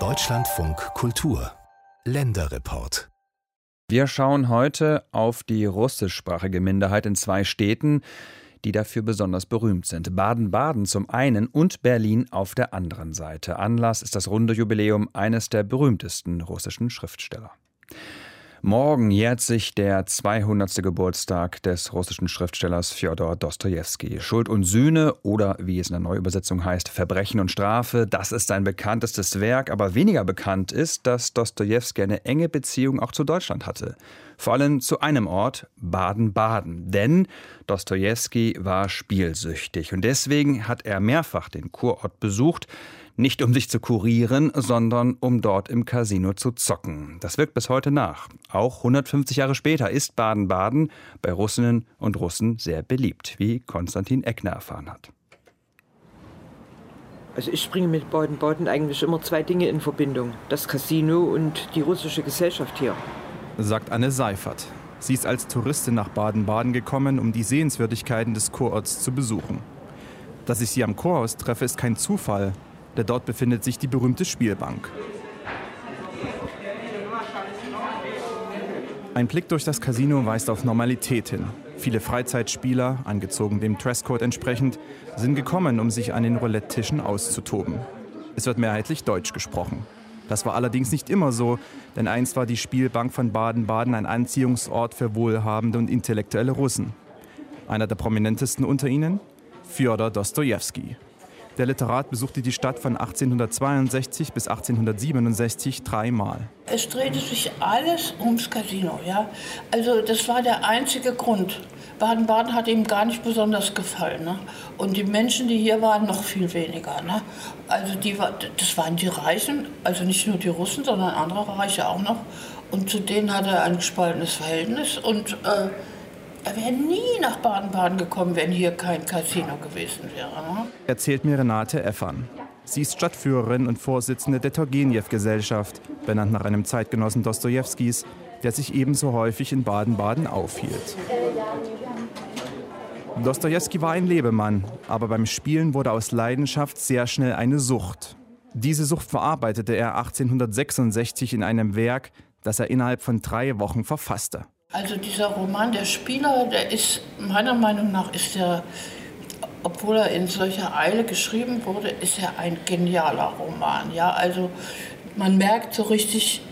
Deutschlandfunk Kultur Länderreport wir schauen heute auf die russischsprachige Minderheit in zwei Städten, die dafür besonders berühmt sind. Baden-Baden zum einen und Berlin auf der anderen Seite. Anlass ist das runde Jubiläum eines der berühmtesten russischen Schriftsteller. Morgen jährt sich der 200. Geburtstag des russischen Schriftstellers Fjodor Dostojewski. Schuld und Sühne oder wie es in der Neuübersetzung heißt, Verbrechen und Strafe, das ist sein bekanntestes Werk, aber weniger bekannt ist, dass Dostojewski eine enge Beziehung auch zu Deutschland hatte. Vor allem zu einem Ort, Baden-Baden. Denn Dostojewski war spielsüchtig und deswegen hat er mehrfach den Kurort besucht, nicht um sich zu kurieren, sondern um dort im Casino zu zocken. Das wirkt bis heute nach. Auch 150 Jahre später ist Baden-Baden bei Russinnen und Russen sehr beliebt, wie Konstantin Eckner erfahren hat. Also ich bringe mit Baden-Baden eigentlich immer zwei Dinge in Verbindung. Das Casino und die russische Gesellschaft hier. Sagt Anne Seifert. Sie ist als Touristin nach Baden-Baden gekommen, um die Sehenswürdigkeiten des Kurorts zu besuchen. Dass ich sie am Kurhaus treffe, ist kein Zufall denn dort befindet sich die berühmte Spielbank. Ein Blick durch das Casino weist auf Normalität hin. Viele Freizeitspieler, angezogen dem Dresscode entsprechend, sind gekommen, um sich an den Roulette-Tischen auszutoben. Es wird mehrheitlich Deutsch gesprochen. Das war allerdings nicht immer so, denn einst war die Spielbank von Baden-Baden ein Anziehungsort für wohlhabende und intellektuelle Russen. Einer der prominentesten unter ihnen? Fjodor Dostojewski. Der Literat besuchte die Stadt von 1862 bis 1867 dreimal. Es drehte sich alles ums Casino. Ja? Also das war der einzige Grund. Baden-Baden hat ihm gar nicht besonders gefallen. Ne? Und die Menschen, die hier waren, noch viel weniger. Ne? Also die, das waren die Reichen, also nicht nur die Russen, sondern andere Reiche auch noch. Und zu denen hatte er ein gespaltenes Verhältnis. Und äh, er wäre nie nach Baden-Baden gekommen, wenn hier kein Casino gewesen wäre. Ne? Erzählt mir Renate Effern. Sie ist Stadtführerin und Vorsitzende der Turgenew-Gesellschaft, benannt nach einem Zeitgenossen Dostojewskis, der sich ebenso häufig in Baden-Baden aufhielt. Dostojewski war ein Lebemann, aber beim Spielen wurde aus Leidenschaft sehr schnell eine Sucht. Diese Sucht verarbeitete er 1866 in einem Werk, das er innerhalb von drei Wochen verfasste. Also dieser Roman Der Spieler, der ist meiner Meinung nach ist der, obwohl er in solcher Eile geschrieben wurde, ist er ein genialer Roman. Ja, also man merkt so richtig,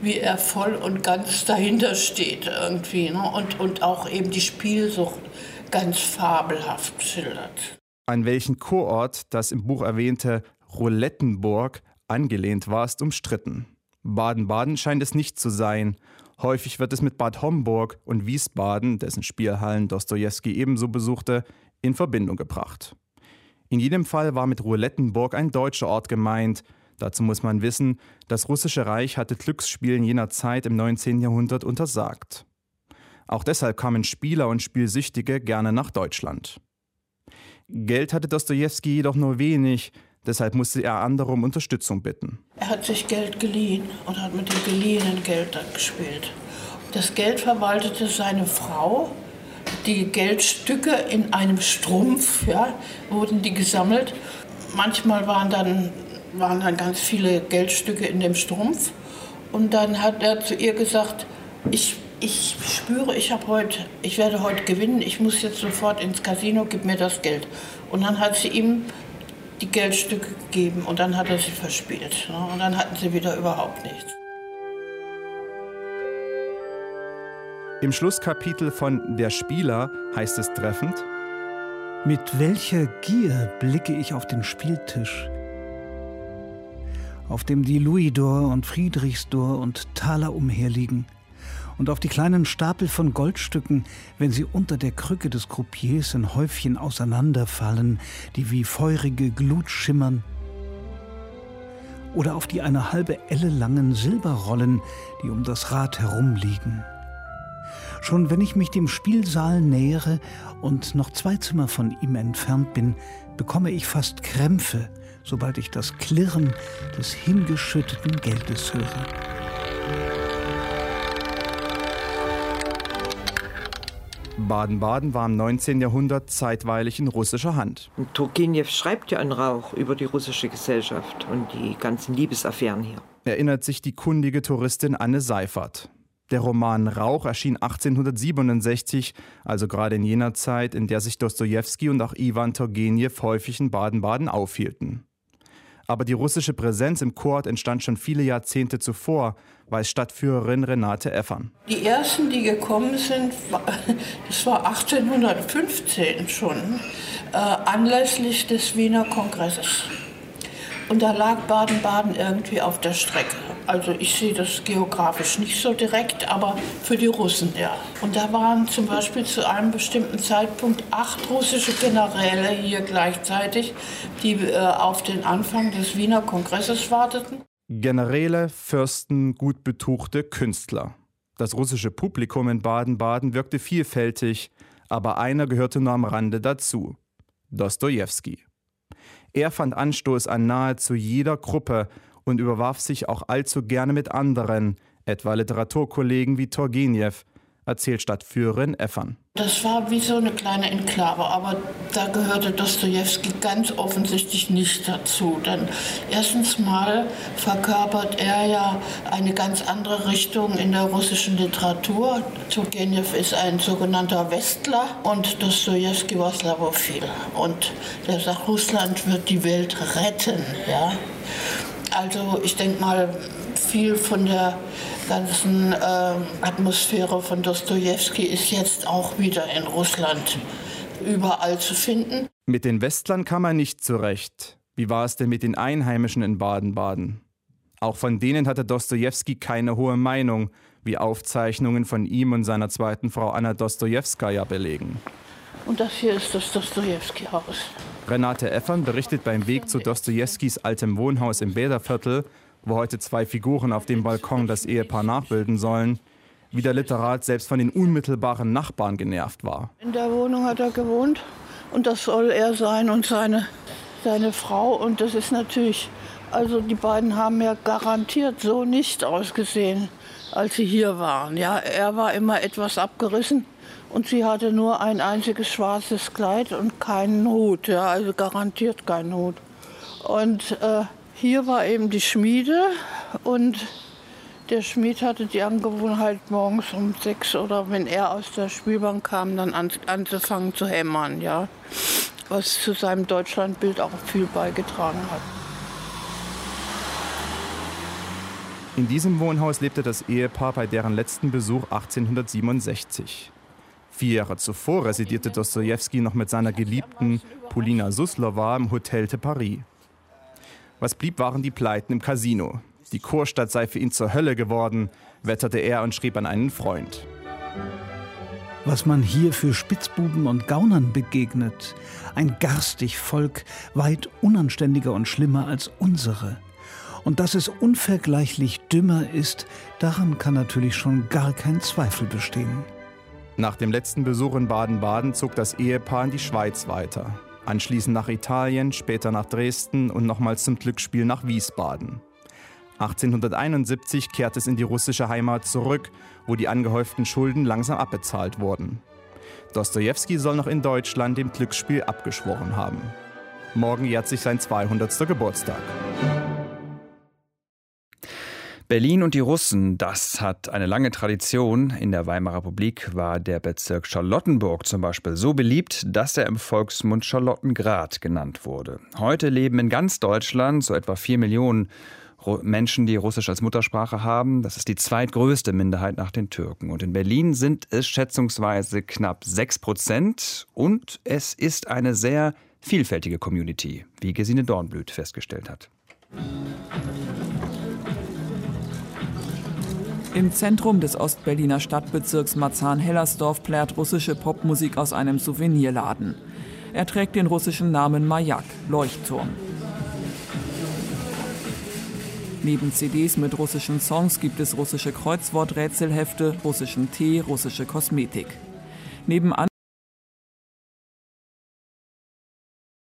wie er voll und ganz dahinter steht irgendwie ne? und, und auch eben die Spielsucht ganz fabelhaft schildert. An welchen Kurort das im Buch erwähnte Roulettenburg angelehnt war, ist umstritten. Baden-Baden scheint es nicht zu sein Häufig wird es mit Bad Homburg und Wiesbaden, dessen Spielhallen Dostoevsky ebenso besuchte, in Verbindung gebracht. In jedem Fall war mit Roulettenburg ein deutscher Ort gemeint. Dazu muss man wissen, das russische Reich hatte Glücksspielen jener Zeit im 19. Jahrhundert untersagt. Auch deshalb kamen Spieler und Spielsüchtige gerne nach Deutschland. Geld hatte Dostoevsky jedoch nur wenig, Deshalb musste er andere um Unterstützung bitten. Er hat sich Geld geliehen und hat mit dem geliehenen Geld dann gespielt. Das Geld verwaltete seine Frau. Die Geldstücke in einem Strumpf ja, wurden die gesammelt. Manchmal waren dann, waren dann ganz viele Geldstücke in dem Strumpf. Und dann hat er zu ihr gesagt, ich, ich spüre, ich, heute, ich werde heute gewinnen, ich muss jetzt sofort ins Casino, gib mir das Geld. Und dann hat sie ihm die Geldstücke gegeben und dann hat er sie verspielt. Ne? Und dann hatten sie wieder überhaupt nichts. Im Schlusskapitel von Der Spieler heißt es treffend, Mit welcher Gier blicke ich auf den Spieltisch, auf dem die Louisdor und Friedrichsdor und Taler umherliegen – und auf die kleinen Stapel von Goldstücken, wenn sie unter der Krücke des Croupiers in Häufchen auseinanderfallen, die wie feurige Glut schimmern, oder auf die eine halbe Elle langen Silberrollen, die um das Rad herumliegen. Schon wenn ich mich dem Spielsaal nähere und noch zwei Zimmer von ihm entfernt bin, bekomme ich fast Krämpfe, sobald ich das Klirren des hingeschütteten Geldes höre. Baden-Baden war im 19. Jahrhundert zeitweilig in russischer Hand. Und Turgenev schreibt ja einen Rauch über die russische Gesellschaft und die ganzen Liebesaffären hier. Erinnert sich die kundige Touristin Anne Seifert. Der Roman Rauch erschien 1867, also gerade in jener Zeit, in der sich Dostojewski und auch Iwan Turgenev häufig in Baden-Baden aufhielten. Aber die russische Präsenz im Kurort entstand schon viele Jahrzehnte zuvor, weiß Stadtführerin Renate Effern. Die ersten, die gekommen sind, das war 1815 schon, äh, anlässlich des Wiener Kongresses. Und da lag Baden-Baden irgendwie auf der Strecke. Also ich sehe das geografisch nicht so direkt, aber für die Russen ja. Und da waren zum Beispiel zu einem bestimmten Zeitpunkt acht russische Generäle hier gleichzeitig, die äh, auf den Anfang des Wiener Kongresses warteten. Generäle, Fürsten, gut betuchte Künstler. Das russische Publikum in Baden-Baden wirkte vielfältig, aber einer gehörte nur am Rande dazu: Dostojewski. Er fand Anstoß an nahezu jeder Gruppe und überwarf sich auch allzu gerne mit anderen, etwa Literaturkollegen wie Turgenev, erzählt Stadtführerin Effern. Das war wie so eine kleine Enklave, aber da gehörte Dostoevsky ganz offensichtlich nicht dazu. Denn erstens mal verkörpert er ja eine ganz andere Richtung in der russischen Literatur. Turgenev ist ein sogenannter Westler und Dostoevsky war Slavophil. Und der sagt, Russland wird die Welt retten. Ja? Also ich denke mal, viel von der ganzen äh, Atmosphäre von Dostoevsky ist jetzt auch wieder in Russland überall zu finden. Mit den Westlern kam er nicht zurecht. Wie war es denn mit den Einheimischen in Baden-Baden? Auch von denen hatte Dostoevsky keine hohe Meinung, wie Aufzeichnungen von ihm und seiner zweiten Frau Anna Dostojewskaja belegen. Und das hier ist das Dostojewski-Haus. Renate Effern berichtet beim Weg zu Dostojewskis altem Wohnhaus im Bäderviertel, wo heute zwei Figuren auf dem Balkon das Ehepaar nachbilden sollen, wie der Literat selbst von den unmittelbaren Nachbarn genervt war. In der Wohnung hat er gewohnt und das soll er sein und seine, seine Frau. Und das ist natürlich, also die beiden haben ja garantiert so nicht ausgesehen, als sie hier waren. Ja, er war immer etwas abgerissen und sie hatte nur ein einziges schwarzes Kleid und keinen Hut, ja, also garantiert keinen Hut. Und äh, hier war eben die Schmiede und der Schmied hatte die Angewohnheit, morgens um sechs oder wenn er aus der Spielbank kam, dann an, anzufangen zu hämmern, ja. Was zu seinem Deutschlandbild auch viel beigetragen hat. In diesem Wohnhaus lebte das Ehepaar bei deren letzten Besuch 1867. Vier Jahre zuvor residierte Dostojewski noch mit seiner Geliebten Polina Suslova im Hotel de Paris. Was blieb, waren die Pleiten im Casino. Die Kurstadt sei für ihn zur Hölle geworden, wetterte er und schrieb an einen Freund. Was man hier für Spitzbuben und Gaunern begegnet, ein garstig Volk, weit unanständiger und schlimmer als unsere. Und dass es unvergleichlich dümmer ist, daran kann natürlich schon gar kein Zweifel bestehen. Nach dem letzten Besuch in Baden-Baden zog das Ehepaar in die Schweiz weiter anschließend nach Italien, später nach Dresden und nochmals zum Glücksspiel nach Wiesbaden. 1871 kehrt es in die russische Heimat zurück, wo die angehäuften Schulden langsam abbezahlt wurden. Dostoevsky soll noch in Deutschland dem Glücksspiel abgeschworen haben. Morgen jährt sich sein 200. Geburtstag. Berlin und die Russen, das hat eine lange Tradition. In der Weimarer Republik war der Bezirk Charlottenburg zum Beispiel so beliebt, dass er im Volksmund Charlottengrad genannt wurde. Heute leben in ganz Deutschland so etwa vier Millionen Menschen, die Russisch als Muttersprache haben. Das ist die zweitgrößte Minderheit nach den Türken. Und in Berlin sind es schätzungsweise knapp sechs Prozent. Und es ist eine sehr vielfältige Community, wie Gesine Dornblüt festgestellt hat. Im Zentrum des Ostberliner Stadtbezirks Marzahn-Hellersdorf plärt russische Popmusik aus einem Souvenirladen. Er trägt den russischen Namen Majak, Leuchtturm. Neben CDs mit russischen Songs gibt es russische Kreuzworträtselhefte, russischen Tee, russische Kosmetik. Nebenan